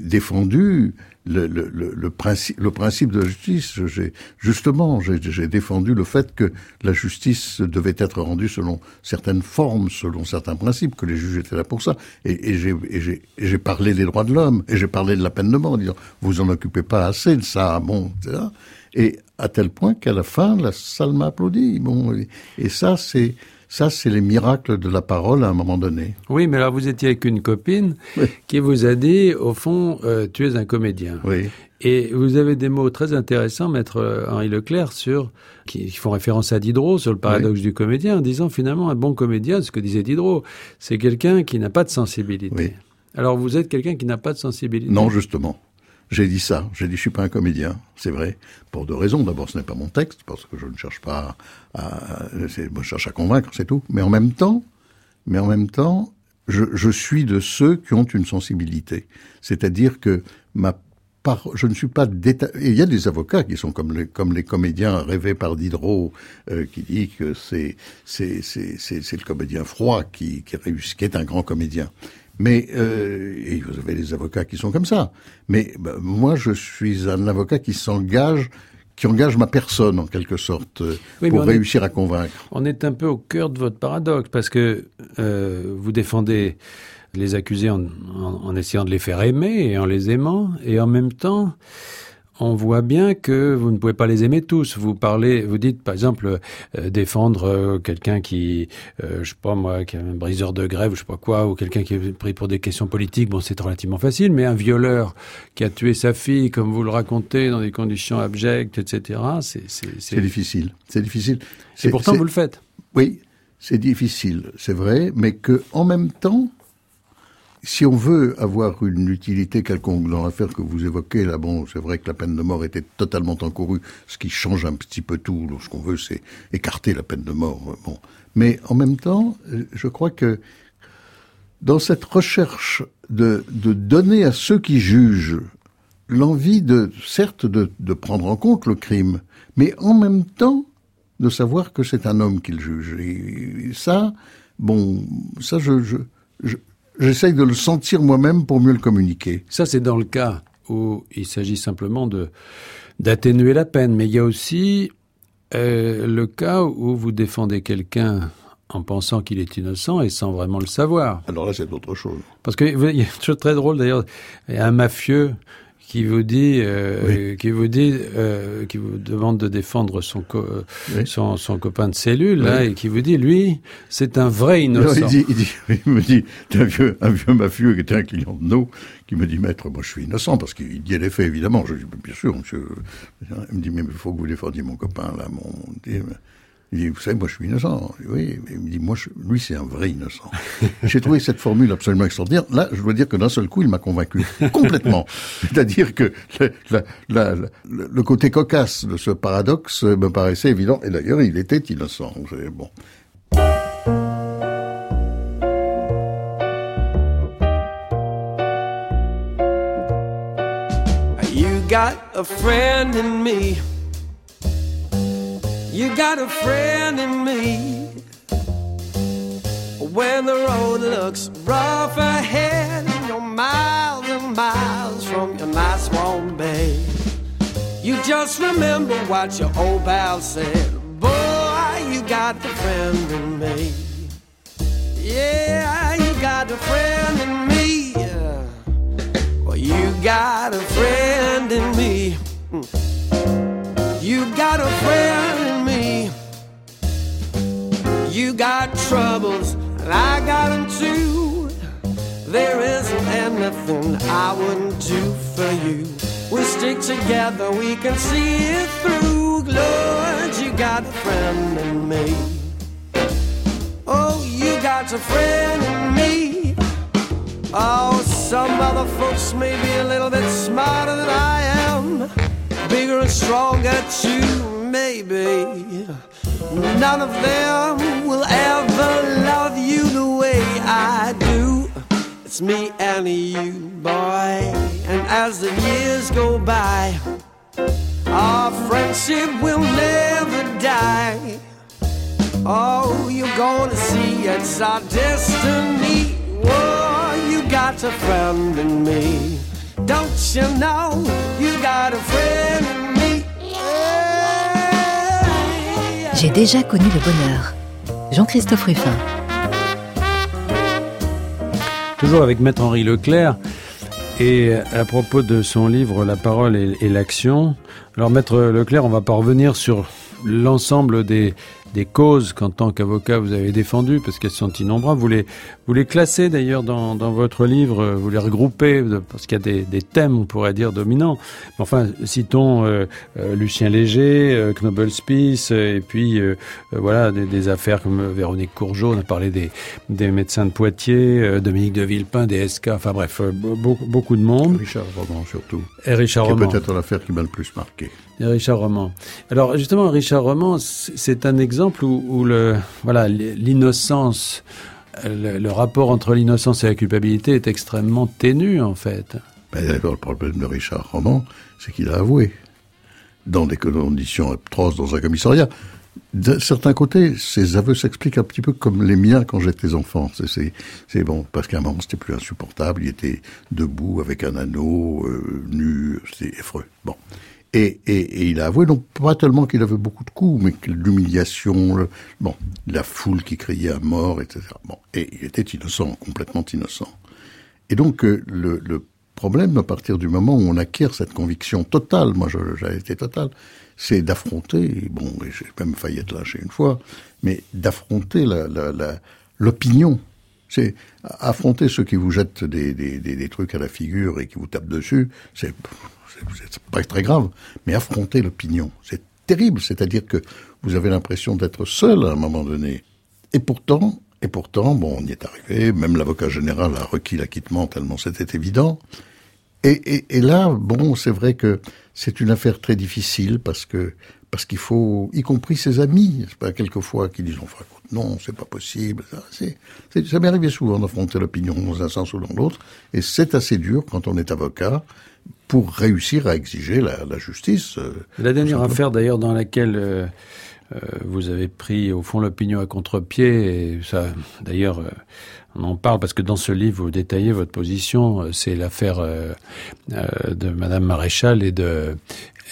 défendu le, le, principe, le principe de la justice. Justement, j'ai défendu le fait que la justice devait être rendue selon certaines formes, selon certains principes, que les juges étaient là pour ça. Et, et j'ai parlé des droits de l'homme, et j'ai parlé de la peine de mort, en disant vous en occupez pas assez de ça, bon, etc. Et à tel point qu'à la fin, la salle m'a applaudi. Bon, et ça, c'est ça, c'est les miracles de la parole à un moment donné. Oui, mais alors vous étiez avec une copine oui. qui vous a dit, au fond, euh, tu es un comédien. Oui. Et vous avez des mots très intéressants, maître Henri Leclerc, sur qui, qui font référence à Diderot sur le paradoxe oui. du comédien, en disant finalement un bon comédien, ce que disait Diderot, c'est quelqu'un qui n'a pas de sensibilité. Oui. Alors vous êtes quelqu'un qui n'a pas de sensibilité? Non, justement. J'ai dit ça. J'ai dit, je suis pas un comédien. C'est vrai. Pour deux raisons. D'abord, ce n'est pas mon texte, parce que je ne cherche pas à, je cherche à convaincre, c'est tout. Mais en même temps, mais en même temps, je, je suis de ceux qui ont une sensibilité. C'est-à-dire que ma je ne suis pas déta... Il y a des avocats qui sont comme les, comme les comédiens rêvés par Diderot, euh, qui dit que c'est, c'est, le comédien froid qui, qui, réussit, qui est un grand comédien. Mais euh, et vous avez des avocats qui sont comme ça. Mais bah, moi, je suis un avocat qui s'engage, qui engage ma personne en quelque sorte oui, pour réussir est, à convaincre. On est un peu au cœur de votre paradoxe parce que euh, vous défendez les accusés en, en, en, essayant de les faire aimer et en les aimant, et en même temps, on voit bien que vous ne pouvez pas les aimer tous. Vous parlez, vous dites par exemple euh, défendre euh, quelqu'un qui, euh, je sais pas moi, qui est un briseur de grève, je sais pas quoi, ou quelqu'un qui est pris pour des questions politiques. Bon, c'est relativement facile, mais un violeur qui a tué sa fille, comme vous le racontez, dans des conditions abjectes, etc. C'est difficile. C'est difficile. Et pourtant vous le faites. Oui, c'est difficile, c'est vrai, mais que en même temps si on veut avoir une utilité quelconque dans l'affaire que vous évoquez, là, bon, c'est vrai que la peine de mort était totalement encourue, ce qui change un petit peu tout. Ce qu'on veut, c'est écarter la peine de mort. Bon, mais en même temps, je crois que dans cette recherche de, de donner à ceux qui jugent l'envie de, certes, de, de prendre en compte le crime, mais en même temps de savoir que c'est un homme qu'il juge. Et ça, bon, ça, je, je, je j'essaye de le sentir moi-même pour mieux le communiquer. Ça, c'est dans le cas où il s'agit simplement de d'atténuer la peine, mais il y a aussi euh, le cas où vous défendez quelqu'un en pensant qu'il est innocent et sans vraiment le savoir. Alors là, c'est autre chose. Parce qu'il y a une chose très drôle d'ailleurs, un mafieux qui vous dit, euh, oui. qui vous dit, euh, qui vous demande de défendre son, co oui. son, son, copain de cellule, oui. là, et qui vous dit, lui, c'est un vrai innocent. Non, il, dit, il, dit, *laughs* il, me dit, un vieux, un vieux mafieux qui était un client de nous, qui me dit, maître, moi je suis innocent, parce qu'il dit les faits, évidemment. Je dis, bien sûr, monsieur. Il me dit, mais il faut que vous défendiez mon copain, là, mon. Il dit, vous savez, moi je suis innocent. Oui, mais il me dit, moi, je... lui c'est un vrai innocent. *laughs* J'ai trouvé cette formule absolument extraordinaire. Là, je dois dire que d'un seul coup, il m'a convaincu *laughs* complètement. C'est-à-dire que le, la, la, le, côté cocasse de ce paradoxe me paraissait évident. Et d'ailleurs, il était innocent. Bon. You got a friend in me. You got a friend in me. When the road looks rough ahead, you're miles and miles from your nice warm bed. You just remember what your old pal said. Boy, you got a friend in me. Yeah, you got a friend in me. Well, you got a friend in me. Hmm. You got a friend. You got troubles, and I got them too. There isn't anything I wouldn't do for you. We stick together, we can see it through. Lord, you got a friend in me. Oh, you got a friend in me. Oh, some other folks may be a little bit smarter than I am, bigger and stronger too, maybe. None of them will ever love you the way I do. It's me and you, boy. And as the years go by, our friendship will never die. Oh, you're gonna see it's our destiny. Whoa, you got a friend in me. Don't you know you got a friend in me? J'ai déjà connu le bonheur. Jean-Christophe Ruffin. Toujours avec Maître Henri Leclerc. Et à propos de son livre La parole et, l'action, alors Maître Leclerc, on va pas revenir sur l'ensemble des, des causes qu'en tant qu'avocat vous avez défendues, parce qu'elles sont innombrables. Vous les, vous les classez d'ailleurs dans, dans votre livre, vous les regroupez, parce qu'il y a des, des thèmes, on pourrait dire, dominants. Enfin, citons euh, euh, Lucien Léger, euh, et puis euh, voilà, des, des, affaires comme Véronique Courgeot, on a parlé des, des médecins de Poitiers, Dominique de Villepin, des SK, enfin bref, beaucoup, beaucoup de monde. Richard Roman surtout. Et Richard qui Roman. peut-être l'affaire qui m'a le plus marqué. Et Richard Roman. Alors justement, Richard Roman, c'est un exemple où, où le voilà l'innocence, le, rapport entre l'innocence et la culpabilité est extrêmement ténu en fait. Mais d'abord, le problème de Richard Roman, c'est qu'il a avoué dans des conditions atroces dans un commissariat. De certains côtés, ces aveux s'expliquent un petit peu comme les miens quand j'étais enfant. C'est bon, parce qu'à un moment, c'était plus insupportable. Il était debout avec un anneau, euh, nu, c'était effreux. Bon. Et, il a avoué, donc pas tellement qu'il avait beaucoup de coups, mais l'humiliation, bon, la foule qui criait à mort, etc. Bon, et il était innocent, complètement innocent. Et donc euh, le, problème, à partir du moment où on acquiert cette conviction totale, moi j'avais été total, c'est d'affronter, bon, j'ai même failli être lâché une fois, mais d'affronter l'opinion. C'est affronter ceux qui vous jettent des, des, des, trucs à la figure et qui vous tapent dessus, c'est pas très grave, mais affronter l'opinion, c'est terrible. C'est-à-dire que vous avez l'impression d'être seul à un moment donné. Et pourtant, et pourtant, bon, on y est arrivé. Même l'avocat général a requis l'acquittement tellement c'était évident. Et, et, et, là, bon, c'est vrai que c'est une affaire très difficile parce que parce qu'il faut, y compris ses amis, c'est pas quelquefois qui disent enfin non, c'est pas possible. Ça, c'est, ça m'est arrivé souvent d'affronter l'opinion dans un sens ou dans l'autre, et c'est assez dur quand on est avocat pour réussir à exiger la, la justice. Euh, la dernière affaire d'ailleurs dans laquelle euh, euh, vous avez pris au fond l'opinion à contre-pied, et ça d'ailleurs euh, on en parle parce que dans ce livre vous détaillez votre position, c'est l'affaire euh, de Madame Maréchal et de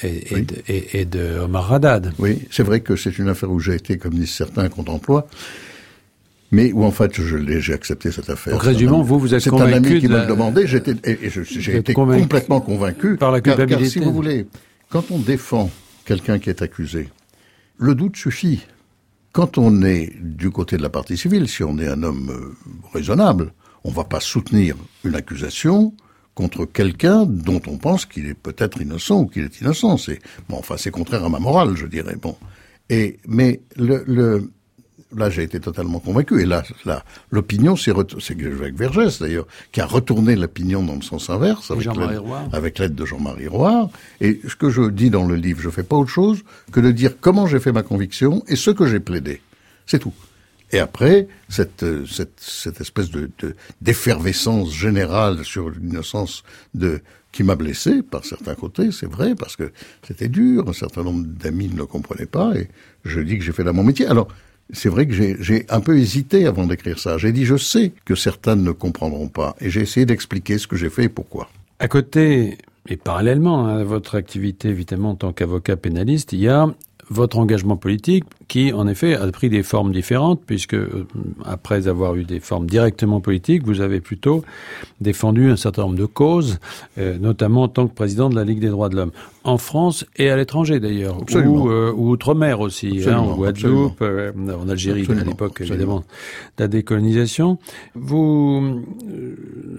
et, oui. et, de, et, et de Omar Haddad. Oui, c'est vrai que c'est une affaire où j'ai été, comme disent certains, contre-emploi. Mais où en fait, je l'ai, j'ai accepté cette affaire. Donc, résumons, vous, vous êtes C'est convaincu un ami qui de me le demandait, j'étais, et, j'ai été convaincu complètement convaincu. Par la culpabilité. car, si vous voulez, quand on défend quelqu'un qui est accusé, le doute suffit. Quand on est du côté de la partie civile, si on est un homme euh, raisonnable, on va pas soutenir une accusation contre quelqu'un dont on pense qu'il est peut-être innocent ou qu'il est innocent. C'est bon, enfin, c'est contraire à ma morale, je dirais. Bon, Et mais le, le là j'ai été totalement convaincu. Et là, là l'opinion c'est c'est avec Vergès d'ailleurs qui a retourné l'opinion dans le sens inverse avec l'aide, avec l'aide de Jean-Marie Roy. Et ce que je dis dans le livre, je fais pas autre chose que de dire comment j'ai fait ma conviction et ce que j'ai plaidé. C'est tout. Et après, cette, cette, cette espèce de, d'effervescence générale sur l'innocence de qui m'a blessé par certains côtés, c'est vrai, parce que c'était dur, un certain nombre d'amis ne le comprenaient pas, et je dis que j'ai fait là mon métier. Alors, c'est vrai que j'ai un peu hésité avant d'écrire ça. J'ai dit, je sais que certains ne comprendront pas, et j'ai essayé d'expliquer ce que j'ai fait et pourquoi. À côté, et parallèlement à votre activité, évidemment, en tant qu'avocat pénaliste, il y a votre engagement politique qui, en effet, a pris des formes différentes, puisque euh, après avoir eu des formes directement politiques, vous avez plutôt défendu un certain nombre de causes, euh, notamment en tant que président de la Ligue des droits de l'homme, en France et à l'étranger d'ailleurs, ou, euh, ou outre-mer aussi, hein, en Guadeloupe, en Algérie à l'époque évidemment de la décolonisation. Vous,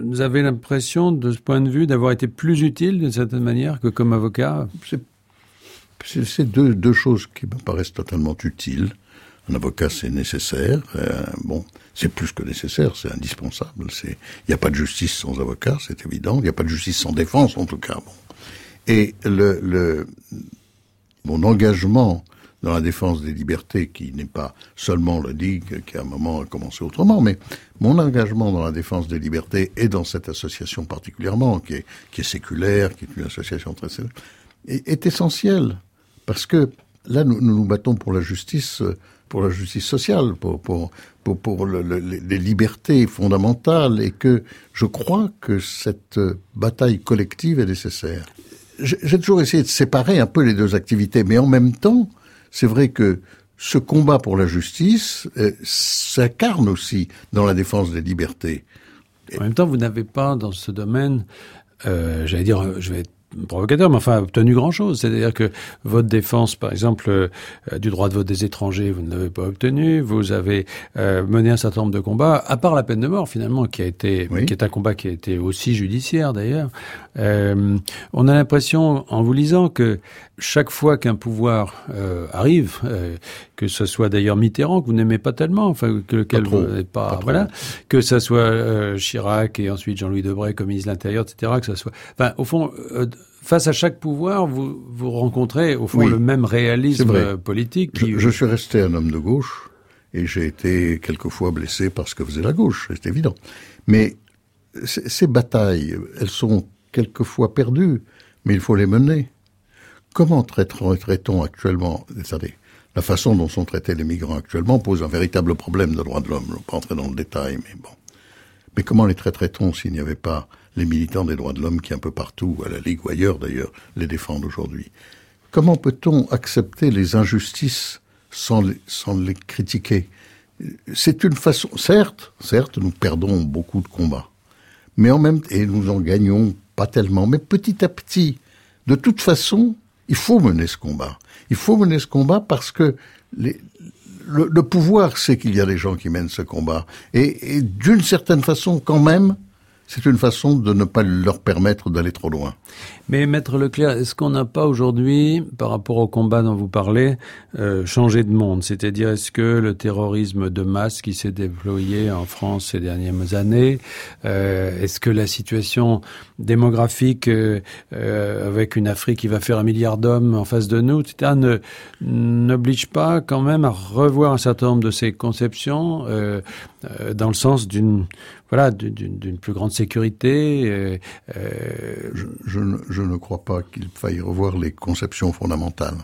vous avez l'impression, de ce point de vue, d'avoir été plus utile d'une certaine manière que comme avocat? C'est deux, deux choses qui me paraissent totalement utiles. Un avocat, c'est nécessaire. Euh, bon, c'est plus que nécessaire, c'est indispensable. Il n'y a pas de justice sans avocat, c'est évident. Il n'y a pas de justice sans défense, en tout cas. Bon. Et mon engagement dans la défense des libertés, qui n'est pas seulement le DIG, qui à un moment a commencé autrement, mais mon engagement dans la défense des libertés et dans cette association particulièrement, qui est, qui est séculaire, qui est une association très est, est essentiel. Parce que là, nous nous, battons pour la justice, pour la justice sociale, pour, pour, pour, pour le, les libertés fondamentales, et que je crois que cette bataille collective est nécessaire. J'ai toujours essayé de séparer un peu les deux activités, mais en même temps, c'est vrai que ce combat pour la justice euh, s'incarne aussi dans la défense des libertés. En même temps, vous n'avez pas dans ce domaine, euh, j'allais dire, je vais être provocateur, mais enfin obtenu grand-chose. C'est-à-dire que votre défense, par exemple, euh, du droit de vote des étrangers, vous ne l'avez pas obtenu. Vous avez euh, mené un certain nombre de combats, à part la peine de mort finalement, qui a été, qui est un combat qui a été aussi judiciaire d'ailleurs. Euh, on a l'impression, en vous lisant, que chaque fois qu'un pouvoir arrive, que ce soit d'ailleurs Mitterrand que vous n'aimez pas tellement, enfin que lequel vous n'êtes pas, voilà, que ce soit Chirac et ensuite Jean-Louis Debray comme ministre de l'Intérieur, etc. Que ce soit, enfin au fond face à chaque pouvoir, vous, vous rencontrez au fond le même réalisme politique. Je, suis resté un homme de gauche et j'ai été quelquefois blessé parce que faisait la gauche, c'est évident. Mais ces batailles, elles sont quelquefois perdues, mais il faut les mener. Comment traitons-nous actuellement la façon dont sont traités les migrants actuellement pose un véritable problème de droits de l'homme. Je ne vais pas entrer dans le détail, mais bon. Mais comment les traiterait-on s'il n'y avait pas les militants des droits de l'homme qui un peu partout, à la Ligue ou ailleurs d'ailleurs, les défendent aujourd'hui? Comment peut-on accepter les injustices sans les, sans les critiquer? C'est une façon, certes, certes, nous perdons beaucoup de combats, mais en même temps, et nous en gagnons pas tellement, mais petit à petit, de toute façon, il faut mener ce combat. Il faut mener ce combat parce que le, pouvoir sait qu'il y a des gens qui mènent ce combat. Et d'une certaine façon, quand même, c'est une façon de ne pas leur permettre d'aller trop loin. Mais Maître Leclerc, est-ce qu'on n'a pas aujourd'hui, par rapport au combat dont vous parlez, euh, changé de monde? C'est-à-dire, est-ce que le terrorisme de masse qui s'est déployé en France ces dernières années, euh, est-ce que la situation démographique euh, euh, avec une Afrique qui va faire un milliard d'hommes en face de nous, etc., ne n'oblige pas quand même à revoir un certain nombre de ces conceptions euh, euh, dans le sens d'une voilà d'une plus grande sécurité. Je, je, je ne crois pas qu'il faille revoir les conceptions fondamentales.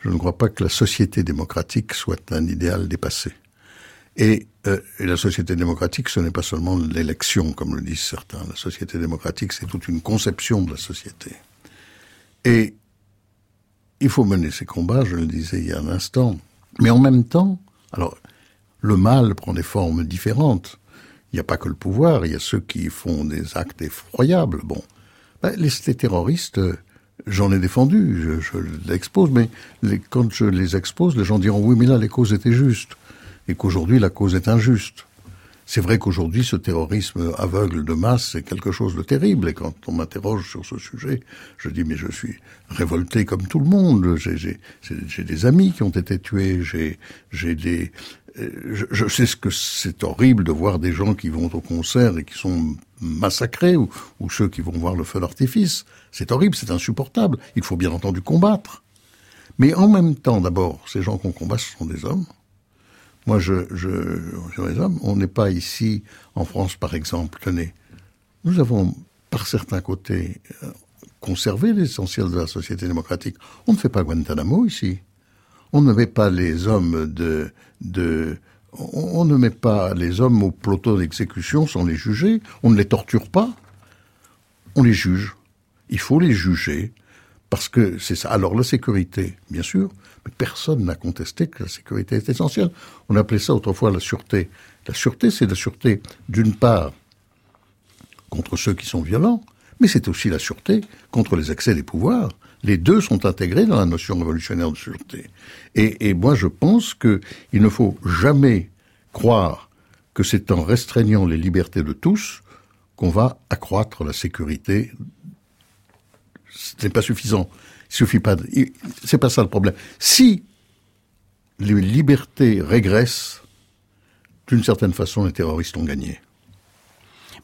Je ne crois pas que la société démocratique soit un idéal dépassé. Et, euh, et la société démocratique, ce n'est pas seulement l'élection, comme le disent certains. La société démocratique, c'est toute une conception de la société. Et il faut mener ces combats, je le disais il y a un instant. Mais en même temps, alors, le mal prend des formes différentes. Il n'y a pas que le pouvoir, il y a ceux qui font des actes effroyables. Bon, ben, les, terroristes, j'en ai défendu, je, je l'expose, mais quand je les expose, les gens diront oui, mais là les causes étaient justes, et qu'aujourd'hui la cause est injuste. C'est vrai qu'aujourd'hui, ce terrorisme aveugle de masse, c'est quelque chose de terrible. Et quand on m'interroge sur ce sujet, je dis, mais je suis révolté comme tout le monde. J'ai des amis qui ont été tués, j'ai des... Je, sais ce que c'est horrible de voir des gens qui vont au concert et qui sont massacrés, ou, ceux qui vont voir le feu d'artifice. C'est horrible, c'est insupportable. Il faut bien entendu combattre. Mais en même temps, d'abord, ces gens qu'on combat, ce sont des hommes. Moi, je, je, hommes. On n'est pas ici, en France, par exemple. Tenez, nous avons, par certains côtés, euh, conservé l'essentiel de la société démocratique. On ne fait pas Guantanamo ici. On ne met pas les hommes de, on, ne met pas les hommes au plateau d'exécution sans les juger. On ne les torture pas. On les juge. Il faut les juger parce que c'est ça. Alors la sécurité, bien sûr, mais personne n'a contesté que la sécurité est essentielle. On appelait ça autrefois la sûreté. La sûreté, c'est la sûreté, d'une part, contre ceux qui sont violents, mais c'est aussi la sûreté contre les accès des pouvoirs. Les deux sont intégrés dans la notion révolutionnaire de sûreté. Et, moi, je pense qu'il ne faut jamais croire que c'est en restreignant les libertés de tous qu'on va accroître la sécurité. Ce n'est pas suffisant. Il suffit pas ça le problème. Si les libertés régressent, d'une certaine façon, les terroristes ont gagné.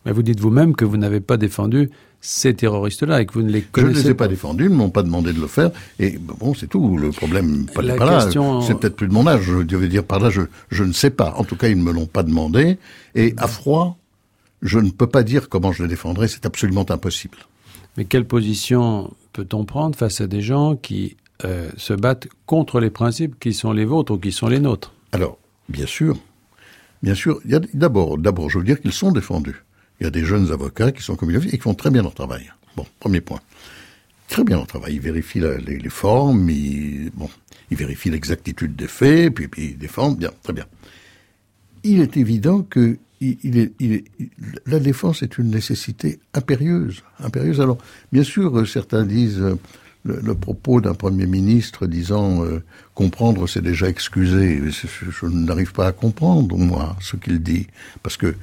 Mais vous dites vous-même que vous n'avez pas défendu ces terroristes-là et que vous ne les connaissez Je ne les ai pas, défendus, ils ne m'ont pas demandé de le faire. Et bon, c'est tout. Le problème, pas, La pas question- là. C'est peut-être plus de mon âge. Je devais dire par là, je, je ne sais pas. En tout cas, ils ne me l'ont pas demandé. Et à froid, je ne peux pas dire comment je les défendrai. C'est absolument impossible. Mais quelle position peut-on prendre face à des gens qui euh, se battent contre les principes qui sont les vôtres ou qui sont les nôtres? Alors, bien sûr, bien sûr, d'abord, je veux dire qu'ils sont défendus. Il y a des jeunes avocats qui sont comme il et qui font très bien leur travail. Bon, premier point. Très bien leur travail. Ils vérifient les, formes, ils, vérifient l'exactitude des faits, puis, ils défendent bien, très bien. Il est évident que la défense est une nécessité impérieuse, impérieuse. Alors, bien sûr, certains disent euh, le, propos d'un premier ministre disant euh, comprendre, c'est déjà excuser. Je, je- n'arrive pas à comprendre moi ce qu'il dit, parce que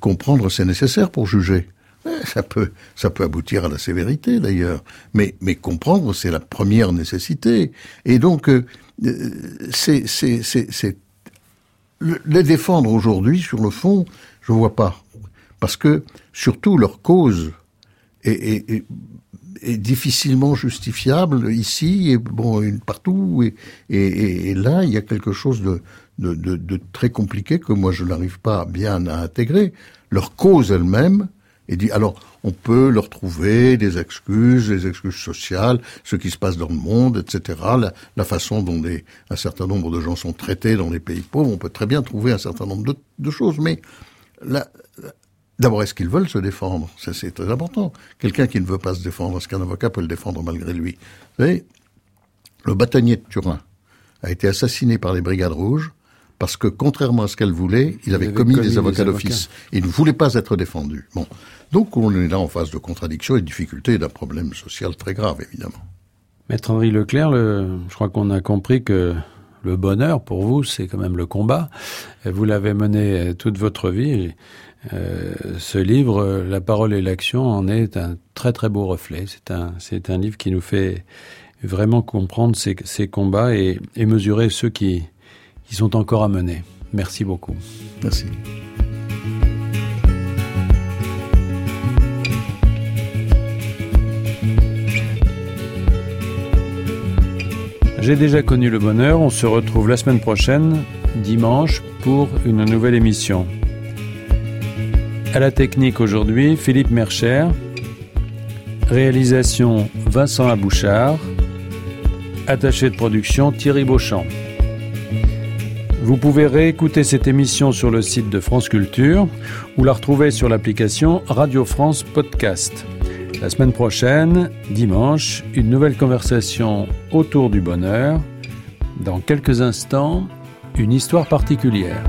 comprendre, c'est nécessaire pour juger. Ça peut, ça peut aboutir à la sévérité d'ailleurs, mais, mais comprendre, c'est la première nécessité. Et donc, euh, euh, c'est, c'est, c'est, c'est le- les défendre aujourd'hui, sur le fond, je vois pas. Parce que, surtout, leur cause est, difficilement justifiable ici et bon partout et là il y a quelque chose de, de, de- de très compliqué que moi je n'arrive pas bien à intégrer. Leur cause elle-même et dit alors on peut leur trouver des excuses des excuses sociales ce qui se passe dans le monde etc la, la façon dont des, un certain nombre de gens sont traités dans les pays pauvres on peut très bien trouver un certain nombre de, de choses mais D'abord, est-ce qu'ils veulent se défendre? Ça, c'est très important. Quelqu'un qui ne veut pas se défendre, est-ce qu'un avocat peut le défendre malgré lui? Vous savez, le bâtonnier de Turin a été assassiné par les Brigades Rouges parce que, contrairement à ce qu'elle voulait, il avait, avait commis, commis des avocats d'office. Il ne voulait pas être défendu. Bon. Donc, on est là en face de contradictions et de difficultés et d'un problème social très grave, évidemment. Maître Henri Leclerc, le- je crois qu'on a compris que le bonheur, pour vous, c'est quand même le combat. Vous l'avez mené toute votre vie. Et, euh, ce livre, euh, La parole et l'action, en est un très très beau reflet. C'est un, c'est un livre qui nous fait vraiment comprendre ces, ces combats et, et mesurer ceux qui, qui sont encore à mener. Merci beaucoup. Merci. J'ai déjà connu le bonheur. On se retrouve la semaine prochaine, dimanche, pour une nouvelle émission. À la technique aujourd'hui, Philippe Mercher. Réalisation Vincent Abouchard. Attaché de production Thierry Beauchamp. Vous pouvez réécouter cette émission sur le site de France Culture ou la retrouver sur l'application Radio France Podcast. La semaine prochaine, dimanche, une nouvelle conversation autour du bonheur. Dans quelques instants, une histoire particulière.